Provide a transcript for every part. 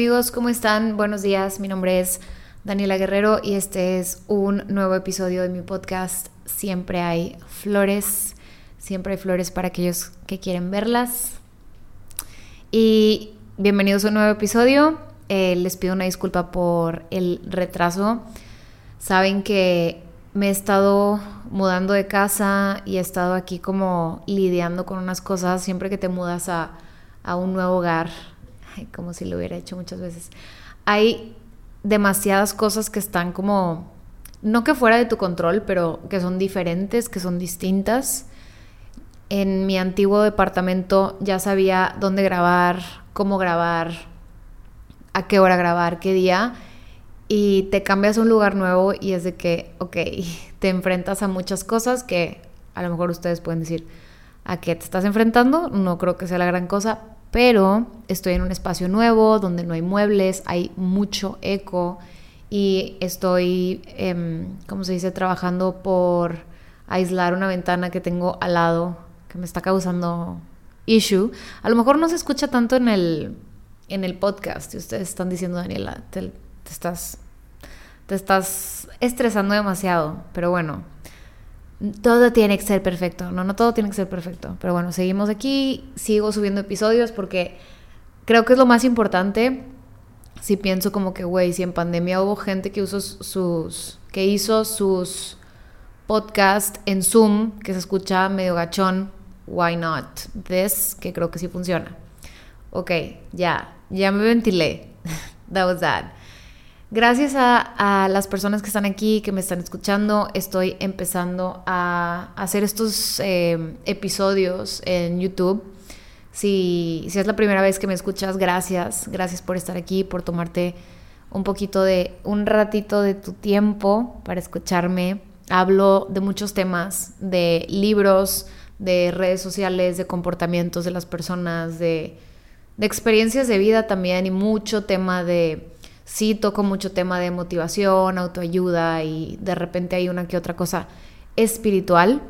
Amigos, ¿cómo están? Buenos días, mi nombre es Daniela Guerrero y este es un nuevo episodio de mi podcast Siempre hay flores, siempre hay flores para aquellos que quieren verlas. Y bienvenidos a un nuevo episodio. Eh, les pido una disculpa por el retraso. Saben que me he estado mudando de casa y he estado aquí como lidiando con unas cosas siempre que te mudas a, a un nuevo hogar como si lo hubiera hecho muchas veces. Hay demasiadas cosas que están como, no que fuera de tu control, pero que son diferentes, que son distintas. En mi antiguo departamento ya sabía dónde grabar, cómo grabar, a qué hora grabar, qué día. Y te cambias a un lugar nuevo y es de que, ok, te enfrentas a muchas cosas que a lo mejor ustedes pueden decir, ¿a qué te estás enfrentando? No creo que sea la gran cosa, pero estoy en un espacio nuevo donde no hay muebles, hay mucho eco y estoy, eh, ¿cómo se dice?, trabajando por aislar una ventana que tengo al lado que me está causando issue. A lo mejor no se escucha tanto en el, en el podcast y ustedes están diciendo, Daniela, te estás, te estás estresando demasiado, pero bueno todo tiene que ser perfecto. No, no todo tiene que ser perfecto. Pero bueno, seguimos aquí. Sigo subiendo episodios porque creo que es lo más importante. Si pienso como que, güey, si en pandemia hubo gente que, usó sus, que hizo sus podcasts en Zoom, que se escucha medio gachón, why not? This, que creo que sí funciona. Ok, ya, ya me ventilé. that was that. Gracias a, las personas que están aquí, que me están escuchando, estoy empezando a hacer estos eh, episodios en YouTube. Si, si es la primera vez que me escuchas, gracias. Gracias por estar aquí, por tomarte un poquito de, un ratito de tu tiempo para escucharme. Hablo de muchos temas, de libros, de redes sociales, de comportamientos de las personas, de experiencias de vida también y mucho tema de sí toco mucho tema de motivación, autoayuda y de repente hay una que otra cosa espiritual.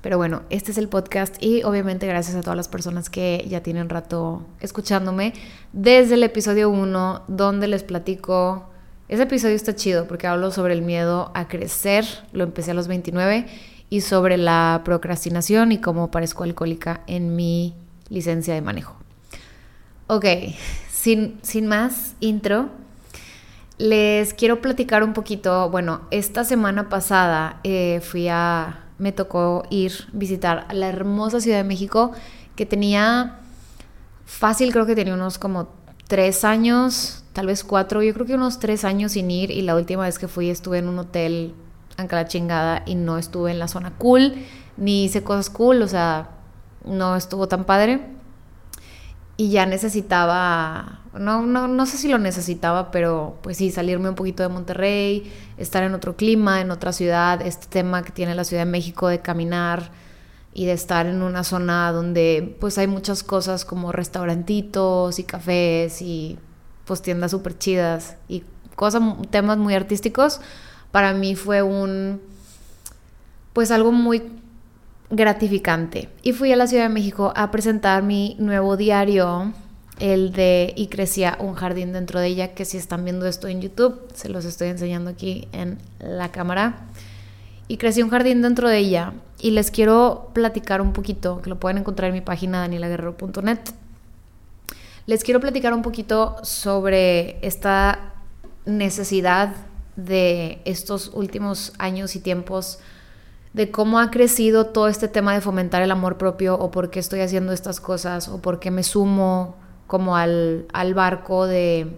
Pero bueno, este es el podcast y obviamente gracias a todas las personas que ya tienen rato escuchándome desde el episodio 1 donde les platico, ese episodio está chido porque hablo sobre el miedo a crecer, lo empecé a los 29 y sobre la procrastinación y cómo parezco alcohólica en mi licencia de manejo. Ok, sin, más intro, les quiero platicar un poquito. Bueno, esta semana pasada eh, fui a. Me tocó ir visitar la hermosa Ciudad de México que tenía. Fácil, creo que tenía unos como tres años, tal vez cuatro, yo creo que unos tres años sin ir. Y la última vez que fui estuve en un hotel aunque la chingada y no estuve en la zona cool, ni hice cosas cool, o sea, no estuvo tan padre y ya necesitaba, no, no, no sé si lo necesitaba, pero pues sí, salirme un poquito de Monterrey, estar en otro clima, en otra ciudad, este tema que tiene la Ciudad de México de caminar y de estar en una zona donde pues hay muchas cosas como restaurantitos y cafés y pues tiendas súper chidas y cosas, temas muy artísticos, para mí fue un, pues algo muy gratificante. Y fui a la Ciudad de México a presentar mi nuevo diario, el de Y crecía un jardín dentro de ella, que si están viendo esto en YouTube, se los estoy enseñando aquí en la cámara. Y crecí un jardín dentro de ella. Y les quiero platicar un poquito, que lo pueden encontrar en mi página danielaguerrero.net. Les quiero platicar un poquito sobre esta necesidad de estos últimos años y tiempos de cómo ha crecido todo este tema de fomentar el amor propio o por qué estoy haciendo estas cosas o por qué me sumo como al, barco de,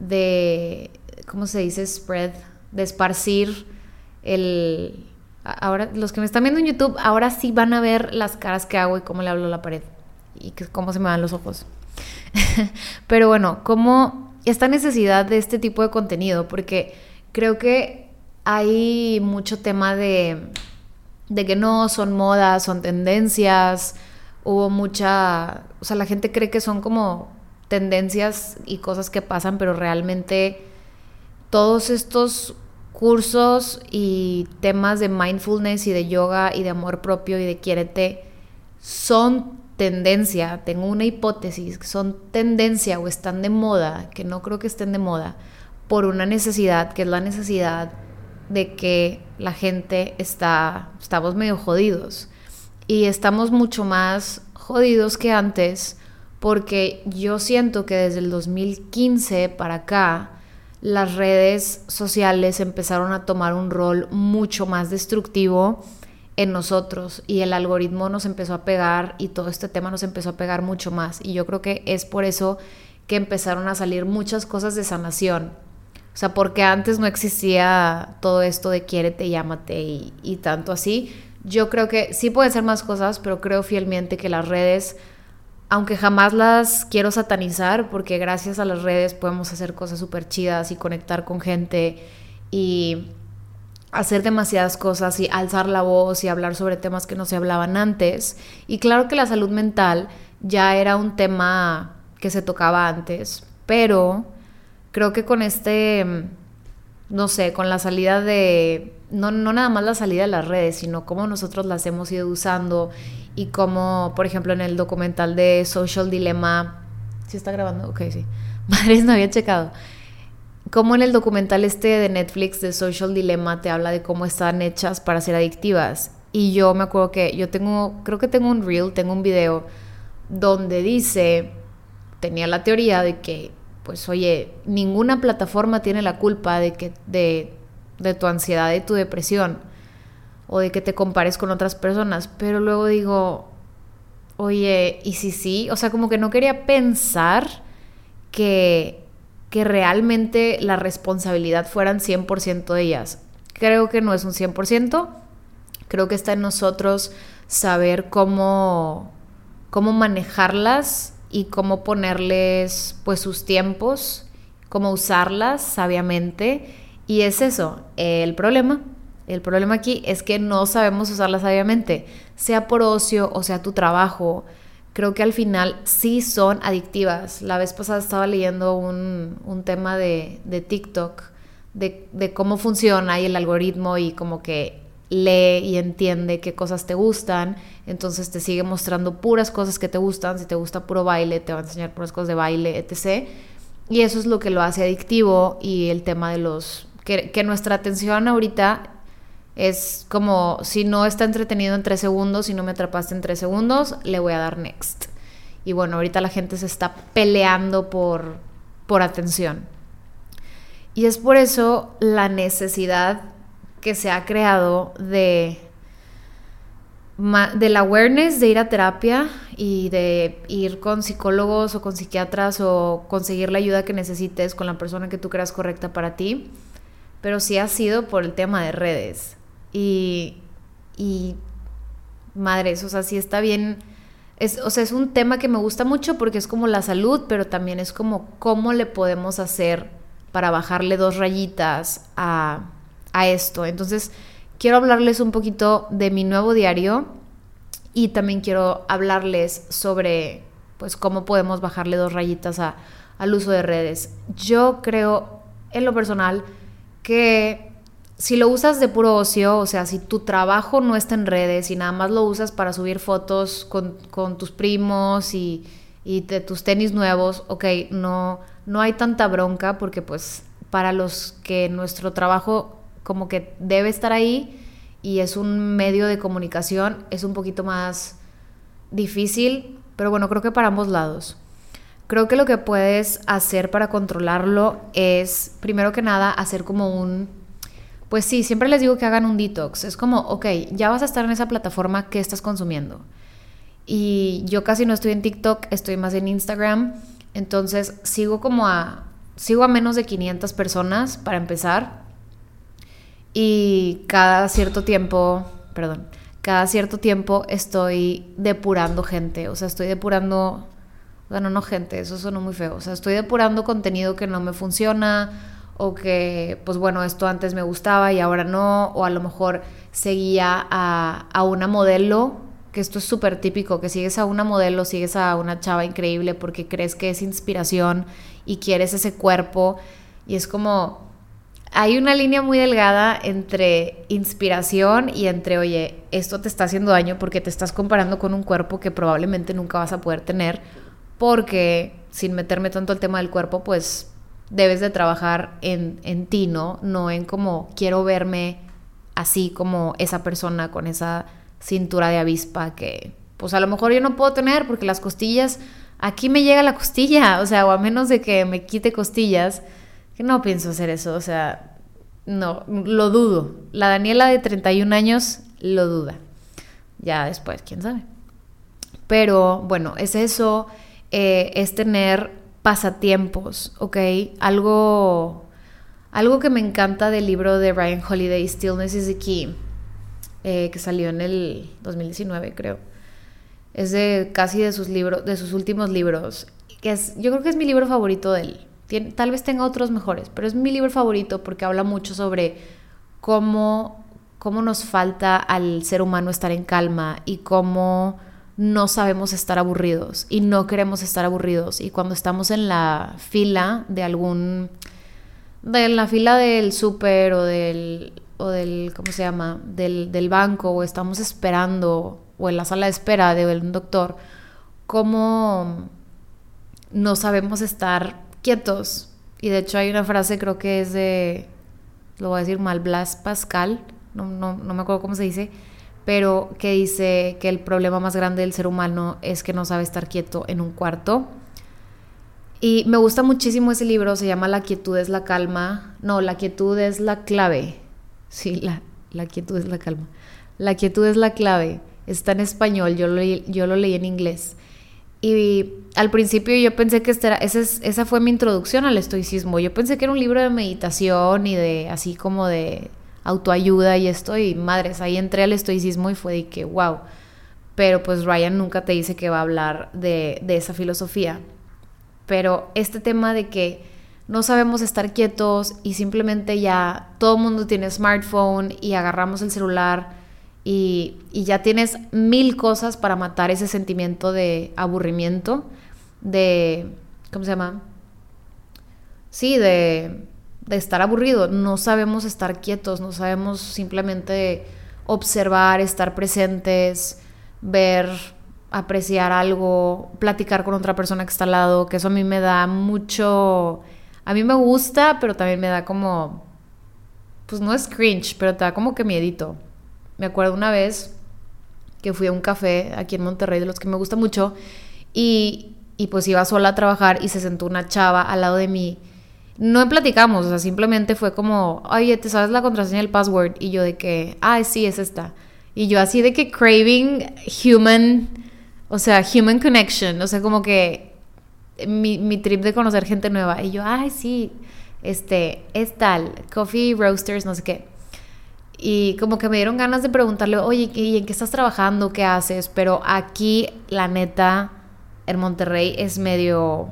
de, ¿cómo se dice? Spread, de esparcir el... Ahora, los que me están viendo en YouTube, ahora sí van a ver las caras que hago y cómo le hablo a la pared y cómo se me dan los ojos. Pero bueno, cómo esta necesidad de este tipo de contenido, porque creo que hay mucho tema de, de que no son modas, son tendencias. Hubo mucha, o sea, la gente cree que son como tendencias y cosas que pasan, pero realmente todos estos cursos y temas de mindfulness y de yoga y de amor propio y de quiérete son tendencia, tengo una hipótesis, son tendencia o están de moda, que no creo que estén de moda, por una necesidad, que es la necesidad de que la gente está, estamos medio jodidos. Y estamos mucho más jodidos que antes porque yo siento que desde el 2015 para acá las redes sociales empezaron a tomar un rol mucho más destructivo en nosotros y el algoritmo nos empezó a pegar y todo este tema nos empezó a pegar mucho más y yo creo que es por eso que empezaron a salir muchas cosas de sanación. O sea, porque antes no existía todo esto de quiérete, llámate y, y tanto así. Yo creo que sí pueden ser más cosas, pero creo fielmente que las redes aunque jamás las quiero satanizar, porque gracias a las redes podemos hacer cosas súper chidas y conectar con gente y hacer demasiadas cosas y alzar la voz y hablar sobre temas que no se hablaban antes. Y claro que la salud mental ya era un tema que se tocaba antes, pero creo que con este, no sé, con la salida de, no, no nada más la salida de las redes, sino cómo nosotros las hemos ido usando y como, por ejemplo, en el documental de Social Dilemma, ¿sí está grabando? Ok, sí. Madres, no había checado. Como en el documental este de Netflix de Social Dilemma te habla de cómo están hechas para ser adictivas. Y yo me acuerdo que yo tengo, creo que tengo un reel, tengo un video donde dice, tenía la teoría de que, pues oye, ninguna plataforma tiene la culpa de que de, de tu ansiedad y tu depresión o de que te compares con otras personas, pero luego digo, oye, ¿y si sí? O sea, como que no quería pensar que, que realmente la responsabilidad fueran 100% de ellas. Creo que no es un 100%, creo que está en nosotros saber cómo, cómo manejarlas y cómo ponerles pues sus tiempos, cómo usarlas sabiamente. Y es eso, el problema el problema aquí es que no sabemos usarla sabiamente, sea por ocio o sea tu trabajo. Creo que al final sí son adictivas. La vez pasada estaba leyendo un, tema de, TikTok, de, de, cómo funciona y el algoritmo y como que lee y entiende qué cosas te gustan, entonces te sigue mostrando puras cosas que te gustan, si te gusta puro baile, te va a enseñar puras cosas de baile, etc. Y eso es lo que lo hace adictivo y el tema de los... que, nuestra atención ahorita es como si no está entretenido en tres segundos, si no me atrapaste en tres segundos, le voy a dar next. Y bueno, ahorita la gente se está peleando por, por atención. Y es por eso la necesidad que se ha creado de del awareness de ir a terapia y de ir con psicólogos o con psiquiatras o conseguir la ayuda que necesites con la persona que tú creas correcta para ti, pero sí ha sido por el tema de redes. Y, y madres, o sea, sí está bien. Es, o sea, es un tema que me gusta mucho porque es como la salud, pero también es como cómo le podemos hacer para bajarle dos rayitas a, a esto. Entonces, quiero hablarles un poquito de mi nuevo diario y también quiero hablarles sobre, pues, cómo podemos bajarle dos rayitas a, al uso de redes. Yo creo, en lo personal, que si lo usas de puro ocio, o sea, si tu trabajo no está en redes y nada más lo usas para subir fotos con, tus primos y, de tus tenis nuevos, ok, no, no hay tanta bronca porque pues para los que nuestro trabajo como que debe estar ahí y es un medio de comunicación, es un poquito más difícil, pero bueno, creo que para ambos lados. Creo que lo que puedes hacer para controlarlo es, primero que nada, hacer como un pues sí, siempre les digo que hagan un detox. Es como, ok, ya vas a estar en esa plataforma, ¿qué estás consumiendo? Y yo casi no estoy en TikTok, estoy más en Instagram. Entonces sigo como a, sigo a menos de 500 personas para empezar. Y cada cierto tiempo, perdón, cada cierto tiempo estoy depurando gente. O sea, estoy depurando, bueno, no gente, eso suena muy feo. O sea, estoy depurando contenido que no me funciona o que, pues bueno, esto antes me gustaba y ahora no, o a lo mejor seguía a, a una modelo, que esto es súper típico, que sigues a una modelo, sigues a una chava increíble porque crees que es inspiración y quieres ese cuerpo y es como, hay una línea muy delgada entre inspiración y entre, oye, esto te está haciendo daño porque te estás comparando con un cuerpo que probablemente nunca vas a poder tener, porque sin meterme tanto el tema del cuerpo, pues debes de trabajar en, en ti, ¿no? No en como quiero verme así como esa persona con esa cintura de avispa que pues a lo mejor yo no puedo tener porque las costillas, aquí me llega la costilla, o sea, o a menos de que me quite costillas, que no pienso hacer eso, o sea, no, lo dudo. La Daniela de 31 años lo duda. Ya después, quién sabe. Pero bueno, es eso, eh, es tener pasatiempos, ¿ok? Algo, algo que me encanta del libro de Ryan Holiday, Stillness is the Key, eh, que salió en el 2019, creo. Es de casi de sus libros, de sus últimos libros. Que es, yo creo que es mi libro favorito de él tal vez tenga otros mejores, pero es mi libro favorito porque habla mucho sobre cómo, cómo nos falta al ser humano estar en calma y cómo no sabemos estar aburridos y no queremos estar aburridos. Y cuando estamos en la fila de algún, de la fila del súper o del, o del, ¿cómo se llama? Del, del banco o estamos esperando o en la sala de espera de un doctor, cómo no sabemos estar quietos. Y de hecho hay una frase, creo que es de, lo voy a decir mal, Blas Pascal, no, no, no me acuerdo cómo se dice, pero que dice que el problema más grande del ser humano es que no sabe estar quieto en un cuarto. Y me gusta muchísimo ese libro, se llama La quietud es la calma. No, la quietud es la clave. Sí, la, la quietud es la calma. La quietud es la clave. Está en español, yo lo, yo lo leí en inglés. Y al principio yo pensé que este era, esa fue mi introducción al estoicismo. Yo pensé que era un libro de meditación y de así como de autoayuda y esto. Y madres, ahí entré al estoicismo y fue de que, wow. Pero pues Ryan nunca te dice que va a hablar de, de esa filosofía. Pero este tema de que no sabemos estar quietos y simplemente ya todo el mundo tiene smartphone y agarramos el celular y, ya tienes mil cosas para matar ese sentimiento de aburrimiento, de, ¿cómo se llama? Sí, de, de estar aburrido. No sabemos estar quietos, no sabemos simplemente observar, estar presentes, ver, apreciar algo, platicar con otra persona que está al lado, que eso a mí me da mucho... A mí me gusta, pero también me da como... Pues no es cringe, pero te da como que miedito. Me acuerdo una vez que fui a un café aquí en Monterrey, de los que me gusta mucho, y, y pues iba sola a trabajar y se sentó una chava al lado de mí. No platicamos, o sea, simplemente fue como, oye, ¿te sabes la contraseña del password? Y yo de que, ah, sí, es esta. Y yo así de que craving human, o sea, human connection, o sea, como que mi, mi trip de conocer gente nueva. Y yo, ay, sí, este, es tal, coffee roasters, no sé qué. Y como que me dieron ganas de preguntarle, oye, ¿y en qué estás trabajando? ¿Qué haces? Pero aquí, la neta, en Monterrey es medio,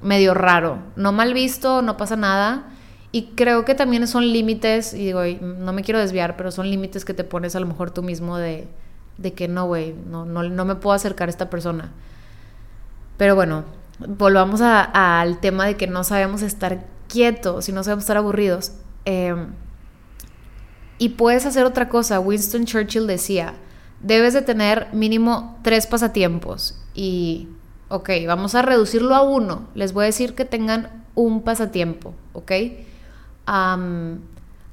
medio raro. No mal visto, no pasa nada. Y creo que también son límites, y digo, no me quiero desviar, pero son límites que te pones a lo mejor tú mismo de, de que no, güey, no, no, no, me puedo acercar a esta persona. Pero bueno, volvamos al tema de que no sabemos estar quietos y no sabemos estar aburridos. Eh, y puedes hacer otra cosa. Winston Churchill decía, debes de tener mínimo tres pasatiempos. Y, ok, vamos a reducirlo a uno. Les voy a decir que tengan un pasatiempo, ¿ok?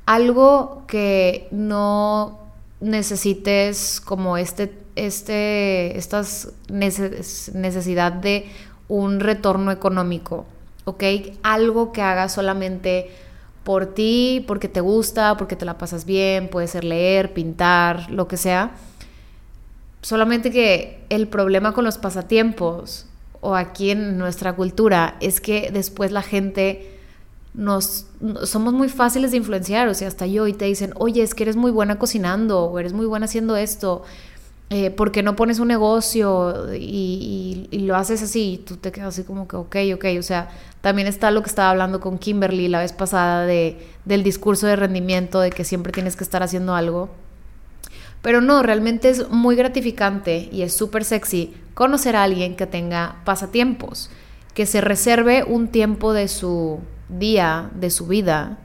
algo que no necesites como este, este, estas necesidad de un retorno económico, ¿ok? Algo que haga solamente por ti, porque te gusta, porque te la pasas bien, puede ser leer, pintar, lo que sea. Solamente que el problema con los pasatiempos o aquí en nuestra cultura es que después la gente nos somos muy fáciles de influenciar, o sea, hasta yo y te dicen, "Oye, es que eres muy buena cocinando o eres muy buena haciendo esto." Eh, ¿por qué no pones un negocio y, lo haces así? Y tú te quedas así como que, ok, ok. O sea, también está lo que estaba hablando con Kimberly la vez pasada de, del discurso de rendimiento, de que siempre tienes que estar haciendo algo. Pero no, realmente es muy gratificante y es súper sexy conocer a alguien que tenga pasatiempos, que se reserve un tiempo de su día, de su vida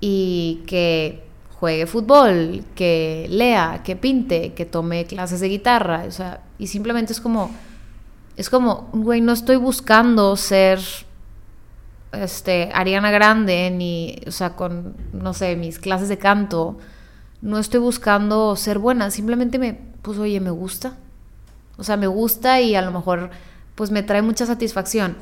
y que juegue fútbol, que lea, que pinte, que tome clases de guitarra, o sea, y simplemente es como, es como, güey, no estoy buscando ser, este, Ariana Grande, ni, o sea, con, no sé, mis clases de canto, no estoy buscando ser buena, simplemente me, pues, oye, me gusta, o sea, me gusta y a lo mejor, pues, me trae mucha satisfacción.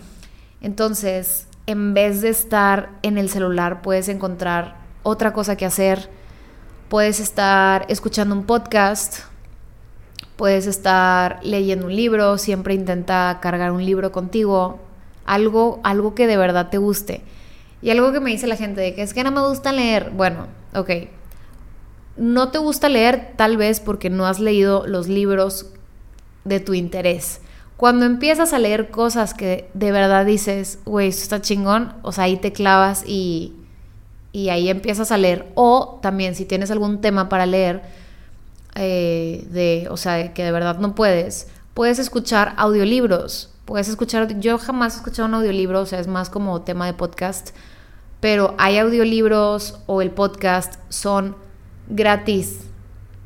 Entonces, en vez de estar en el celular, puedes encontrar otra cosa que hacer, puedes estar escuchando un podcast, puedes estar leyendo un libro, siempre intenta cargar un libro contigo, algo, algo que de verdad te guste. Y algo que me dice la gente de que es que no me gusta leer, bueno, ok, no te gusta leer tal vez porque no has leído los libros de tu interés. Cuando empiezas a leer cosas que de verdad dices, güey, esto está chingón, o sea, ahí te clavas y, y ahí empiezas a leer. O también si tienes algún tema para leer, eh, de, o sea, que de verdad no puedes, puedes escuchar audiolibros. Puedes escuchar, yo jamás he escuchado un audiolibro, o sea, es más como tema de podcast, pero hay audiolibros o el podcast son gratis.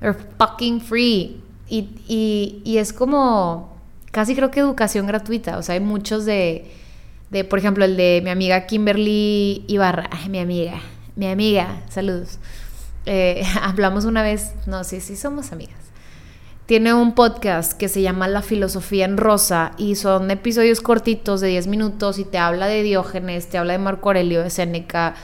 They're fucking free. Y, y, y es como casi creo que educación gratuita. O sea, hay muchos de, de por ejemplo, el de mi amiga Kimberly Ibarra. mi amiga, mi amiga, saludos. Eh, hablamos una vez, no sé si somos amigas. Tiene un podcast que se llama La Filosofía en Rosa y son episodios cortitos de 10 minutos y te habla de Diógenes, te habla de Marco Aurelio, de Séneca,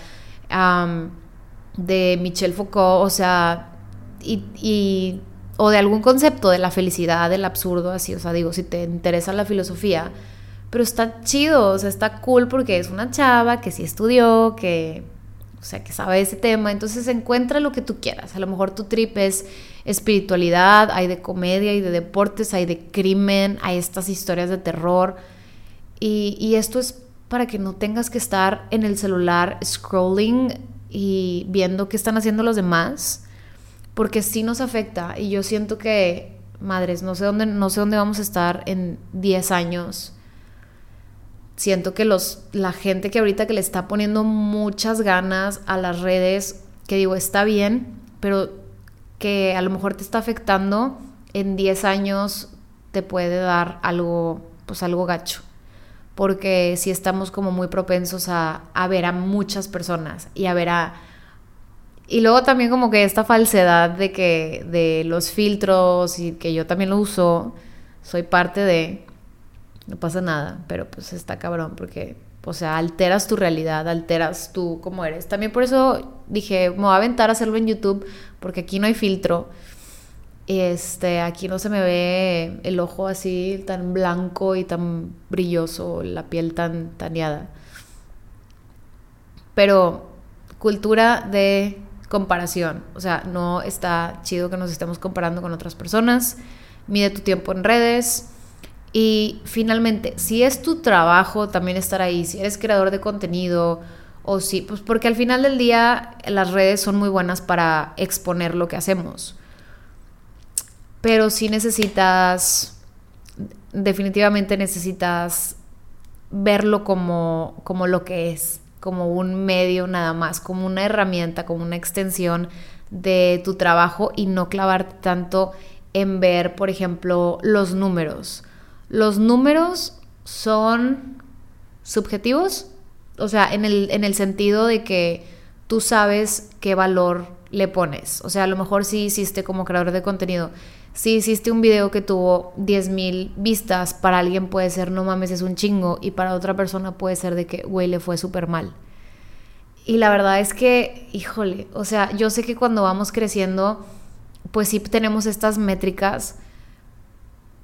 de Michel Foucault, o sea, y o de algún concepto de la felicidad, del absurdo, así, o sea, digo, si te interesa la filosofía, pero está chido, o sea, está cool porque es una chava que sí estudió, que, o sea, que sabe ese tema, entonces encuentra lo que tú quieras, a lo mejor tu trip es espiritualidad, hay de comedia, hay de deportes, hay de crimen, hay estas historias de terror, y, y esto es para que no tengas que estar en el celular scrolling y viendo qué están haciendo los demás, porque sí nos afecta. Y yo siento que, madres, no sé dónde, no sé dónde vamos a estar en 10 años. Siento que los, la gente que ahorita que le está poniendo muchas ganas a las redes, que digo, está bien, pero que a lo mejor te está afectando, en 10 años te puede dar algo, pues algo gacho. Porque si estamos como muy propensos a, a ver a muchas personas y a ver a y luego también como que esta falsedad de que de los filtros y que yo también lo uso, soy parte de no pasa nada, pero pues está cabrón porque o sea, alteras tu realidad, alteras tú como eres. También por eso dije, me voy a aventar a hacerlo en YouTube porque aquí no hay filtro. Este, aquí no se me ve el ojo así tan blanco y tan brilloso, la piel tan taneada. Pero cultura de comparación. O sea, no está chido que nos estemos comparando con otras personas. Mide tu tiempo en redes. Y finalmente, si es tu trabajo también estar ahí, si eres creador de contenido o si, pues porque al final del día las redes son muy buenas para exponer lo que hacemos. Pero si necesitas, definitivamente necesitas verlo como, como lo que es como un medio nada más, como una herramienta, como una extensión de tu trabajo y no clavarte tanto en ver, por ejemplo, los números. Los números son subjetivos, o sea, en el, en el sentido de que tú sabes qué valor le pones. O sea, a lo mejor si hiciste como creador de contenido, si hiciste un video que tuvo 10.000 vistas, para alguien puede ser, no mames, es un chingo, y para otra persona puede ser de que, güey, le fue súper mal. Y la verdad es que, híjole, o sea, yo sé que cuando vamos creciendo, pues sí tenemos estas métricas,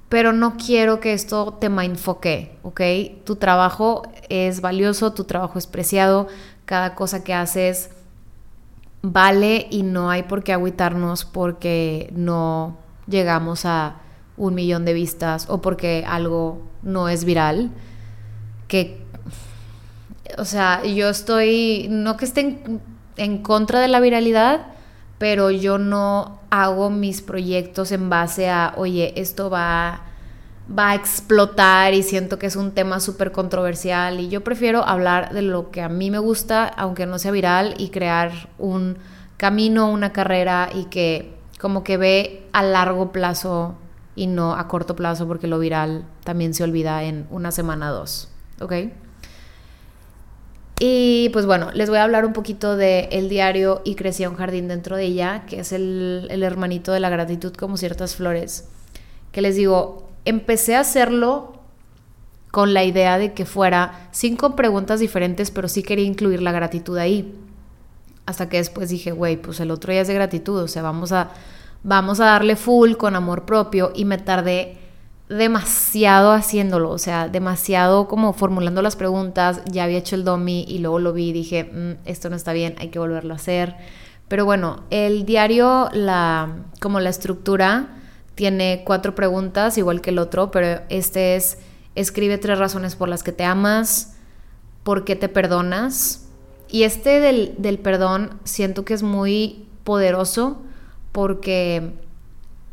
pero no quiero que esto te enfoque, ¿ok? Tu trabajo es valioso, tu trabajo es preciado, cada cosa que haces vale y no hay por qué agüitarnos porque no llegamos a un millón de vistas o porque algo no es viral, que, o sea, yo estoy, no que esté en, contra de la viralidad, pero yo no hago mis proyectos en base a, oye, esto va, va a explotar y siento que es un tema súper controversial y yo prefiero hablar de lo que a mí me gusta, aunque no sea viral, y crear un camino, una carrera y que como que ve a largo plazo y no a corto plazo porque lo viral también se olvida en una semana o dos, ¿ok? Y pues bueno, les voy a hablar un poquito de el diario Y crecía un jardín dentro de ella, que es el, el hermanito de la gratitud como ciertas flores. Que les digo, empecé a hacerlo con la idea de que fuera cinco preguntas diferentes, pero sí quería incluir la gratitud ahí. Hasta que después dije, güey, pues el otro día es de gratitud, o sea, vamos a, vamos a darle full con amor propio y me tardé demasiado haciéndolo, o sea, demasiado como formulando las preguntas, ya había hecho el domi y luego lo vi y dije, mm, esto no está bien, hay que volverlo a hacer. Pero bueno, el diario, la, como la estructura, tiene cuatro preguntas, igual que el otro, pero este es, escribe tres razones por las que te amas, por qué te perdonas. Y este del, del perdón siento que es muy poderoso porque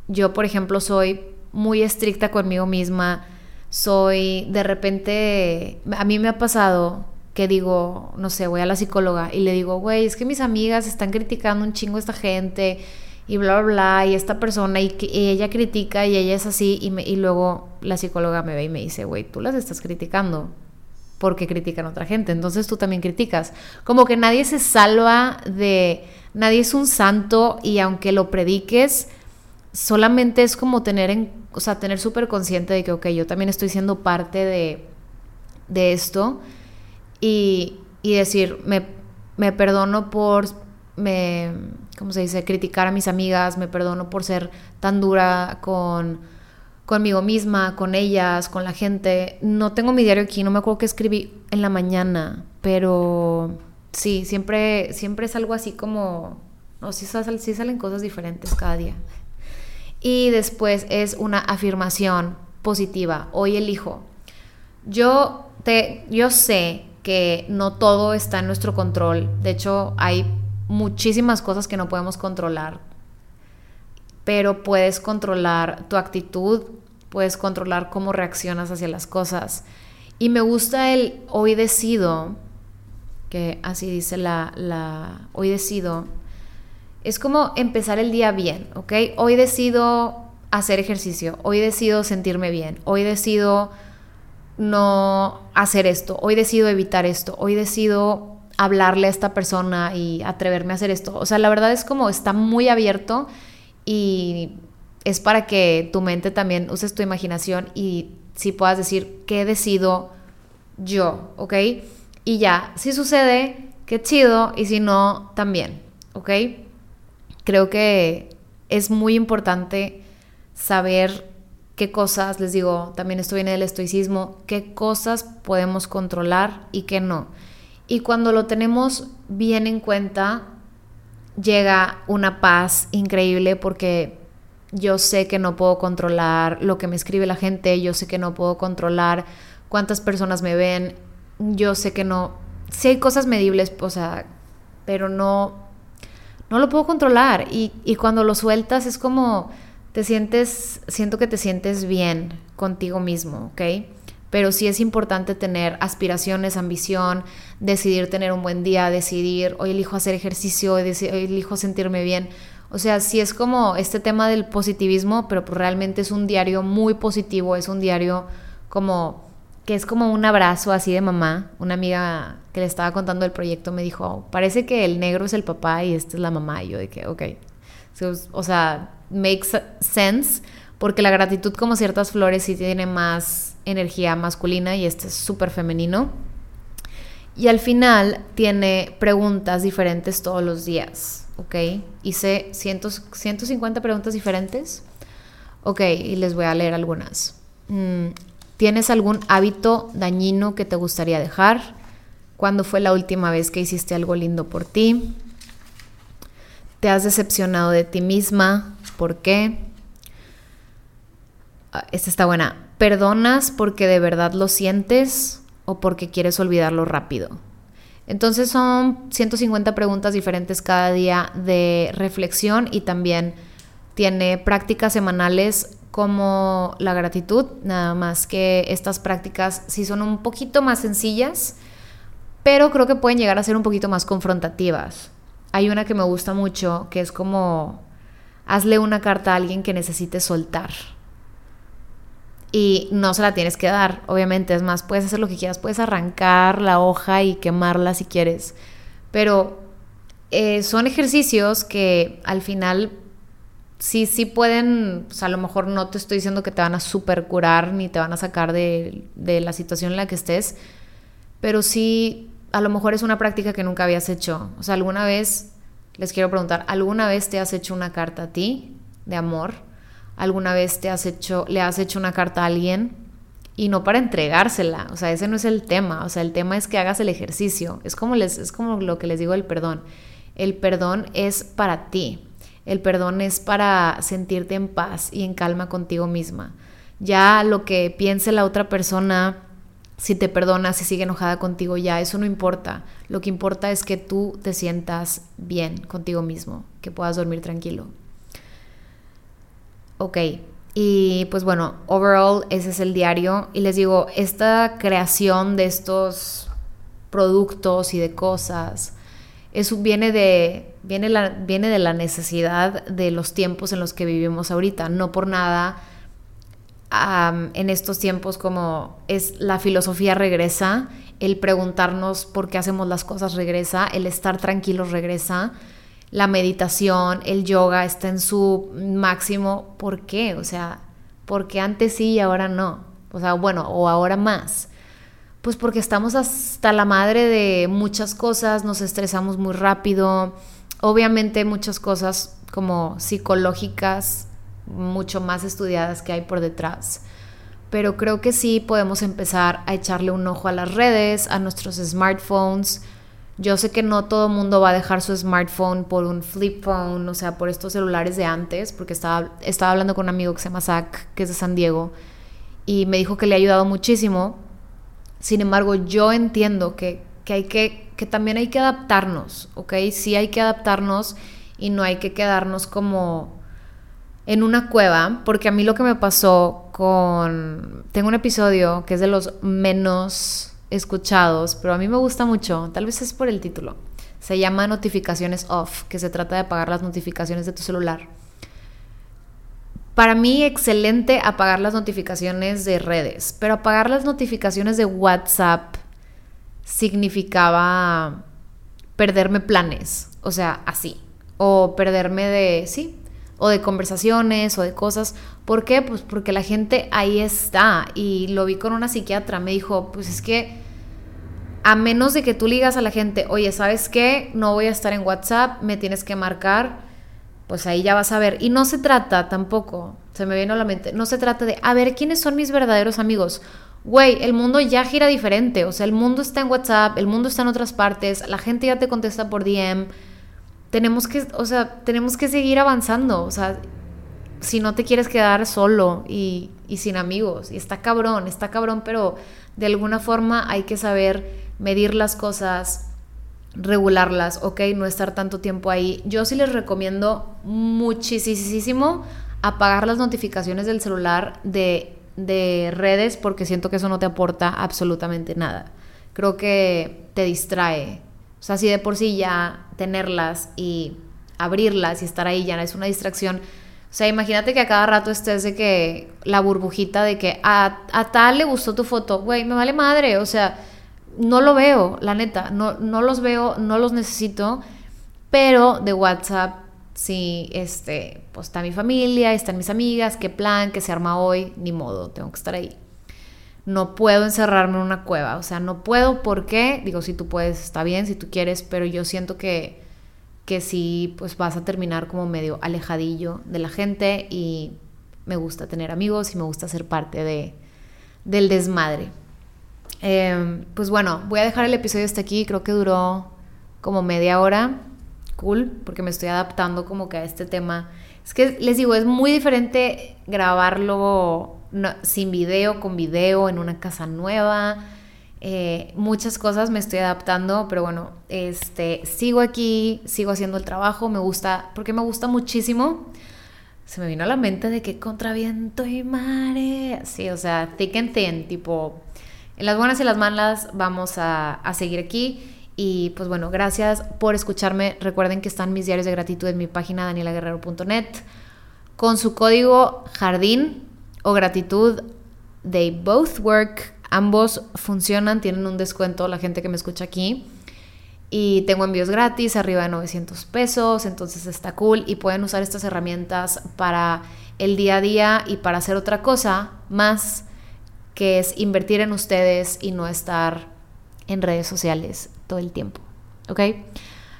yo, por ejemplo, soy muy estricta conmigo misma, soy de repente, a mí me ha pasado que digo, no sé, voy a la psicóloga y le digo, güey, es que mis amigas están criticando un chingo a esta gente y bla, bla, bla, y esta persona, y, que, ella critica y ella es así, y, me, y luego la psicóloga me ve y me dice, güey, tú las estás criticando porque critican a otra gente, entonces tú también criticas. Como que nadie se salva de, nadie es un santo y aunque lo prediques, solamente es como tener en, o sea, tener súper consciente de que, ok, yo también estoy siendo parte de, de esto y, y decir, me, me perdono por, me ¿cómo se dice?, criticar a mis amigas, me perdono por ser tan dura con conmigo misma, con ellas, con la gente. No tengo mi diario aquí, no me acuerdo qué escribí en la mañana, pero sí, siempre, siempre es algo así como, no, sí, sí salen cosas diferentes cada día. Y después es una afirmación positiva, hoy elijo. Yo, te, yo sé que no todo está en nuestro control, de hecho hay muchísimas cosas que no podemos controlar, pero puedes controlar tu actitud, puedes controlar cómo reaccionas hacia las cosas. Y me gusta el hoy decido, que así dice la, la hoy decido, es como empezar el día bien, ¿ok? Hoy decido hacer ejercicio, hoy decido sentirme bien, hoy decido no hacer esto, hoy decido evitar esto, hoy decido hablarle a esta persona y atreverme a hacer esto. O sea, la verdad es como está muy abierto y es para que tu mente también uses tu imaginación y si puedas decir qué decido yo, ¿ok? Y ya, si sucede, qué chido, y si no, también, ¿ok? Creo que es muy importante saber qué cosas, les digo, también esto viene del estoicismo, qué cosas podemos controlar y qué no. Y cuando lo tenemos bien en cuenta, llega una paz increíble porque yo sé que no puedo controlar lo que me escribe la gente, yo sé que no puedo controlar cuántas personas me ven, yo sé que no, sí hay cosas medibles, o sea, pero no, no lo puedo controlar. Y, y cuando lo sueltas es como, te sientes, siento que te sientes bien contigo mismo, ¿ok? pero sí es importante tener aspiraciones, ambición, decidir tener un buen día, decidir hoy elijo hacer ejercicio, hoy, elijo sentirme bien. O sea, sí es como este tema del positivismo, pero pues realmente es un diario muy positivo, es un diario como que es como un abrazo así de mamá. Una amiga que le estaba contando el proyecto me dijo, parece que el negro es el papá y esta es la mamá. Y yo que, ok. o sea, makes sense, porque la gratitud como ciertas flores sí tiene más energía masculina y este es súper femenino. Y al final tiene preguntas diferentes todos los días, ¿ok? Hice 150 preguntas diferentes. Ok, y les voy a leer algunas. Mm, ¿Tienes algún hábito dañino que te gustaría dejar? ¿Cuándo fue la última vez que hiciste algo lindo por ti? ¿Te has decepcionado de ti misma? ¿Por qué? Ah, esta está buena. ¿Perdonas porque de verdad lo sientes o porque quieres olvidarlo rápido? Entonces son 150 preguntas diferentes cada día de reflexión y también tiene prácticas semanales como la gratitud, nada más que estas prácticas sí son un poquito más sencillas, pero creo que pueden llegar a ser un poquito más confrontativas. Hay una que me gusta mucho, que es como, hazle una carta a alguien que necesite soltar. Y no se la tienes que dar, obviamente, es más, puedes hacer lo que quieras, puedes arrancar la hoja y quemarla si quieres, pero eh, son ejercicios que al final sí, sí pueden, pues a lo mejor no te estoy diciendo que te van a super curar ni te van a sacar de, de la situación en la que estés, pero sí, a lo mejor es una práctica que nunca habías hecho. O sea, alguna vez, les quiero preguntar, ¿alguna vez te has hecho una carta a ti de amor? ¿Alguna vez te has hecho, le has hecho una carta a alguien? Y no para entregársela, o sea, ese no es el tema, o sea, el tema es que hagas el ejercicio. Es como, les, es como lo que les digo del perdón. El perdón es para ti, el perdón es para sentirte en paz y en calma contigo misma. Ya lo que piense la otra persona, si te perdona, si sigue enojada contigo, ya eso no importa. Lo que importa es que tú te sientas bien contigo mismo, que puedas dormir tranquilo. Ok, y pues bueno, overall ese es el diario. Y les digo, esta creación de estos productos y de cosas eso viene de, viene, la, viene de la necesidad de los tiempos en los que vivimos ahorita. No por nada en estos tiempos como es la filosofía regresa, el preguntarnos por qué hacemos las cosas regresa, el estar tranquilos regresa, la meditación, el yoga está en su máximo. ¿Por qué? O sea, porque antes sí y ahora no. O sea, bueno, o ahora más. Pues porque estamos hasta la madre de muchas cosas, nos estresamos muy rápido, obviamente muchas cosas como psicológicas, mucho más estudiadas que hay por detrás. Pero creo que sí podemos empezar a echarle un ojo a las redes, a nuestros smartphones. Yo sé que no todo el mundo va a dejar su smartphone por un flip phone, o sea, por estos celulares de antes, porque estaba, estaba hablando con un amigo que se llama Zach, que es de San Diego, y me dijo que le ha ayudado muchísimo sin embargo, yo entiendo que, hay que, que también hay que adaptarnos, ¿ok? Sí hay que adaptarnos y no hay que quedarnos como en una cueva, porque a mí lo que me pasó con... Tengo un episodio que es de los menos escuchados, pero a mí me gusta mucho, tal vez es por el título. Se llama Notificaciones Off, que se trata de apagar las notificaciones de tu celular. Para mí, excelente apagar las notificaciones de redes, pero apagar las notificaciones de WhatsApp significaba perderme planes, o sea, así, o perderme de, sí, o de conversaciones o de cosas. ¿Por qué? Pues porque la gente ahí está y lo vi con una psiquiatra, me dijo, pues es que a menos de que tú ligas a la gente, oye, ¿sabes qué? No voy a estar en WhatsApp, me tienes que marcar pues ahí ya vas a ver. Y no se trata tampoco, se me viene a la mente, no se trata de, a ver, ¿quiénes son mis verdaderos amigos? Güey, el mundo ya gira diferente, o sea, el mundo está en WhatsApp, el mundo está en otras partes, la gente ya te contesta por DM. Tenemos que, o sea, tenemos que seguir avanzando, o sea, si no te quieres quedar solo y, y sin amigos, y está cabrón, está cabrón, pero de alguna forma hay que saber medir las cosas, regularlas, ¿ok? No estar tanto tiempo ahí. Yo sí les recomiendo muchísimo apagar las notificaciones del celular de, de redes porque siento que eso no te aporta absolutamente nada. Creo que te distrae. O sea, si de por sí ya tenerlas y abrirlas y estar ahí ya es una distracción. O sea, imagínate que a cada rato estés de que la burbujita de que a, a tal le gustó tu foto, güey, me vale madre. O sea, no lo veo, la neta, no, no los veo, no los necesito, pero de WhatsApp sí, este, pues está mi familia, están mis amigas, qué plan, qué se arma hoy, ni modo, tengo que estar ahí. No puedo encerrarme en una cueva, o sea, no puedo porque, digo, si tú puedes, está bien, si tú quieres, pero yo siento que, que sí, pues vas a terminar como medio alejadillo de la gente y me gusta tener amigos y me gusta ser parte de, del desmadre. Em, pues bueno, voy a dejar el episodio hasta aquí. Creo que duró como media hora. Cool, porque me estoy adaptando como que a este tema. Es que les digo, es muy diferente grabarlo sin video, con video, en una casa nueva. Eh, muchas cosas me estoy adaptando, pero bueno, este, sigo aquí, sigo haciendo el trabajo, me gusta, porque me gusta muchísimo, se me vino a la mente de que contra viento y mare. Sí, o sea, thick and thin, tipo, en las buenas y las malas vamos a, seguir aquí. Y pues bueno, gracias por escucharme. Recuerden que están mis diarios de gratitud en mi página danielaguerrero.net. Con su código jardín o gratitud, they both work. Ambos funcionan, tienen un descuento la gente que me escucha aquí. Y tengo envíos gratis, arriba de 900 pesos, entonces está cool y pueden usar estas herramientas para el día a día y para hacer otra cosa más que es invertir en ustedes y no estar en redes sociales todo el tiempo. ¿Ok?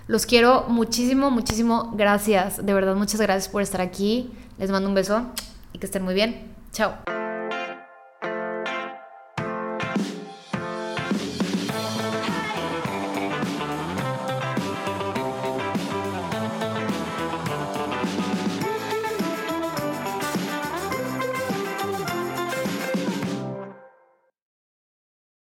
Los quiero muchísimo, muchísimo. Gracias. De verdad, muchas gracias por estar aquí. Les mando un beso y que estén muy bien. Chao.